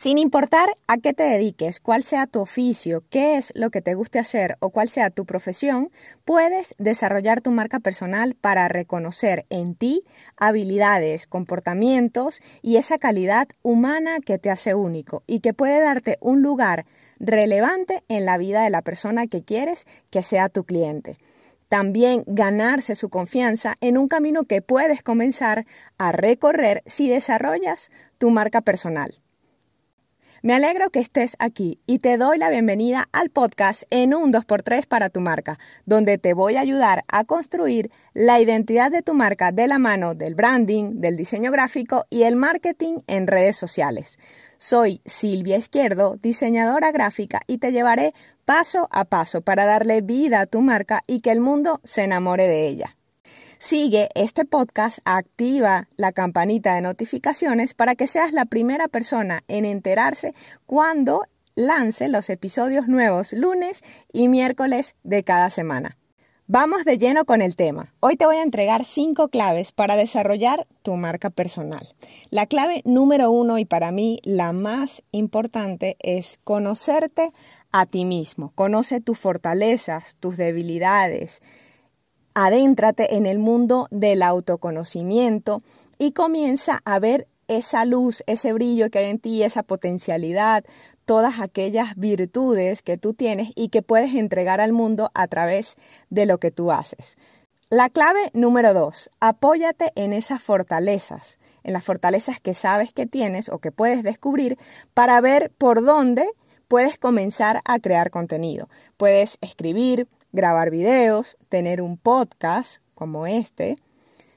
Sin importar a qué te dediques, cuál sea tu oficio, qué es lo que te guste hacer o cuál sea tu profesión, puedes desarrollar tu marca personal para reconocer en ti habilidades, comportamientos y esa calidad humana que te hace único y que puede darte un lugar relevante en la vida de la persona que quieres que sea tu cliente también ganarse su confianza en un camino que puedes comenzar a recorrer si desarrollas tu marca personal. Me alegro que estés aquí y te doy la bienvenida al podcast en un 2x3 para tu marca, donde te voy a ayudar a construir la identidad de tu marca de la mano del branding, del diseño gráfico y el marketing en redes sociales. Soy Silvia Izquierdo, diseñadora gráfica y te llevaré paso a paso para darle vida a tu marca y que el mundo se enamore de ella. Sigue este podcast, activa la campanita de notificaciones para que seas la primera persona en enterarse cuando lance los episodios nuevos lunes y miércoles de cada semana. Vamos de lleno con el tema. Hoy te voy a entregar cinco claves para desarrollar tu marca personal. La clave número uno y para mí la más importante es conocerte a ti mismo. Conoce tus fortalezas, tus debilidades, adéntrate en el mundo del autoconocimiento y comienza a ver esa luz, ese brillo que hay en ti, esa potencialidad, todas aquellas virtudes que tú tienes y que puedes entregar al mundo a través de lo que tú haces. La clave número dos, apóyate en esas fortalezas, en las fortalezas que sabes que tienes o que puedes descubrir para ver por dónde puedes comenzar a crear contenido. Puedes escribir, grabar videos, tener un podcast como este,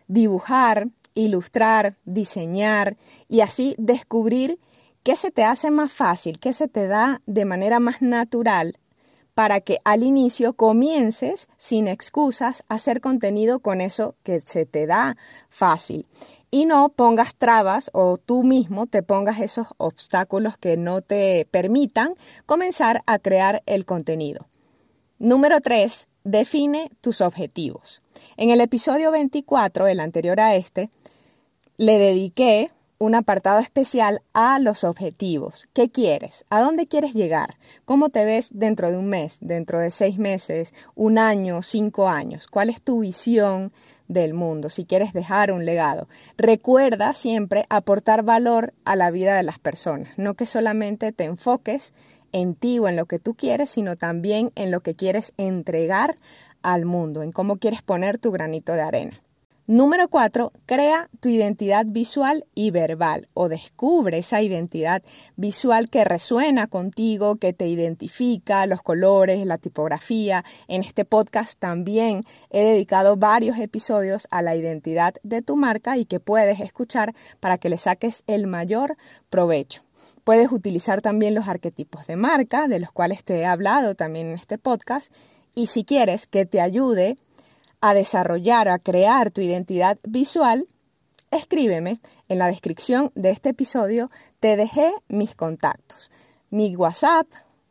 dibujar, ilustrar, diseñar y así descubrir qué se te hace más fácil, qué se te da de manera más natural para que al inicio comiences sin excusas a hacer contenido con eso que se te da fácil y no pongas trabas o tú mismo te pongas esos obstáculos que no te permitan comenzar a crear el contenido. Número 3. Define tus objetivos. En el episodio 24, el anterior a este, le dediqué un apartado especial a los objetivos. ¿Qué quieres? ¿A dónde quieres llegar? ¿Cómo te ves dentro de un mes, dentro de seis meses, un año, cinco años? ¿Cuál es tu visión del mundo? Si quieres dejar un legado. Recuerda siempre aportar valor a la vida de las personas, no que solamente te enfoques en ti o en lo que tú quieres, sino también en lo que quieres entregar al mundo, en cómo quieres poner tu granito de arena. Número cuatro, crea tu identidad visual y verbal o descubre esa identidad visual que resuena contigo, que te identifica, los colores, la tipografía. En este podcast también he dedicado varios episodios a la identidad de tu marca y que puedes escuchar para que le saques el mayor provecho. Puedes utilizar también los arquetipos de marca, de los cuales te he hablado también en este podcast. Y si quieres que te ayude a desarrollar, a crear tu identidad visual, escríbeme. En la descripción de este episodio te dejé mis contactos, mi WhatsApp,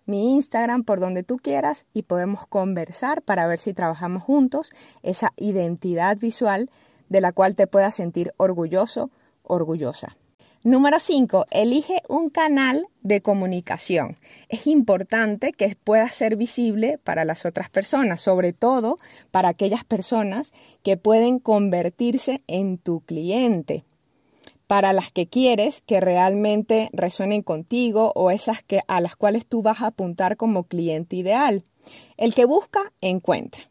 mi Instagram, por donde tú quieras y podemos conversar para ver si trabajamos juntos esa identidad visual de la cual te puedas sentir orgulloso, orgullosa. Número 5. Elige un canal de comunicación. Es importante que pueda ser visible para las otras personas, sobre todo para aquellas personas que pueden convertirse en tu cliente, para las que quieres que realmente resuenen contigo o esas que, a las cuales tú vas a apuntar como cliente ideal. El que busca, encuentra.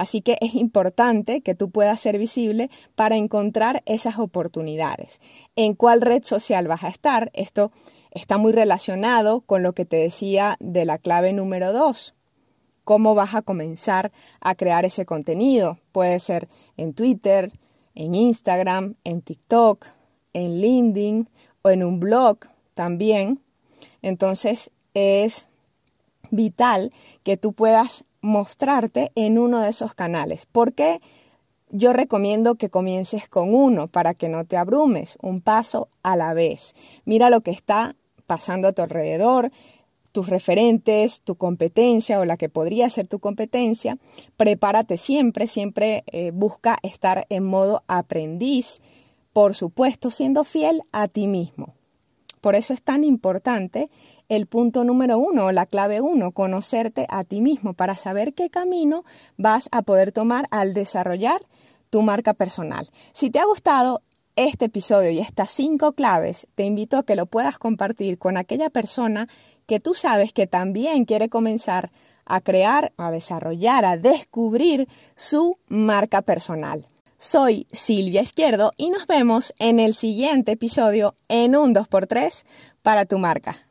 Así que es importante que tú puedas ser visible para encontrar esas oportunidades. ¿En cuál red social vas a estar? Esto está muy relacionado con lo que te decía de la clave número dos. ¿Cómo vas a comenzar a crear ese contenido? Puede ser en Twitter, en Instagram, en TikTok, en LinkedIn o en un blog también. Entonces es vital que tú puedas mostrarte en uno de esos canales. ¿Por qué? Yo recomiendo que comiences con uno para que no te abrumes, un paso a la vez. Mira lo que está pasando a tu alrededor, tus referentes, tu competencia o la que podría ser tu competencia. Prepárate siempre, siempre eh, busca estar en modo aprendiz, por supuesto, siendo fiel a ti mismo. Por eso es tan importante el punto número uno la clave uno, conocerte a ti mismo para saber qué camino vas a poder tomar al desarrollar tu marca personal. Si te ha gustado este episodio y estas cinco claves, te invito a que lo puedas compartir con aquella persona que tú sabes que también quiere comenzar a crear, a desarrollar, a descubrir su marca personal. Soy Silvia Izquierdo y nos vemos en el siguiente episodio en un 2x3 para tu marca.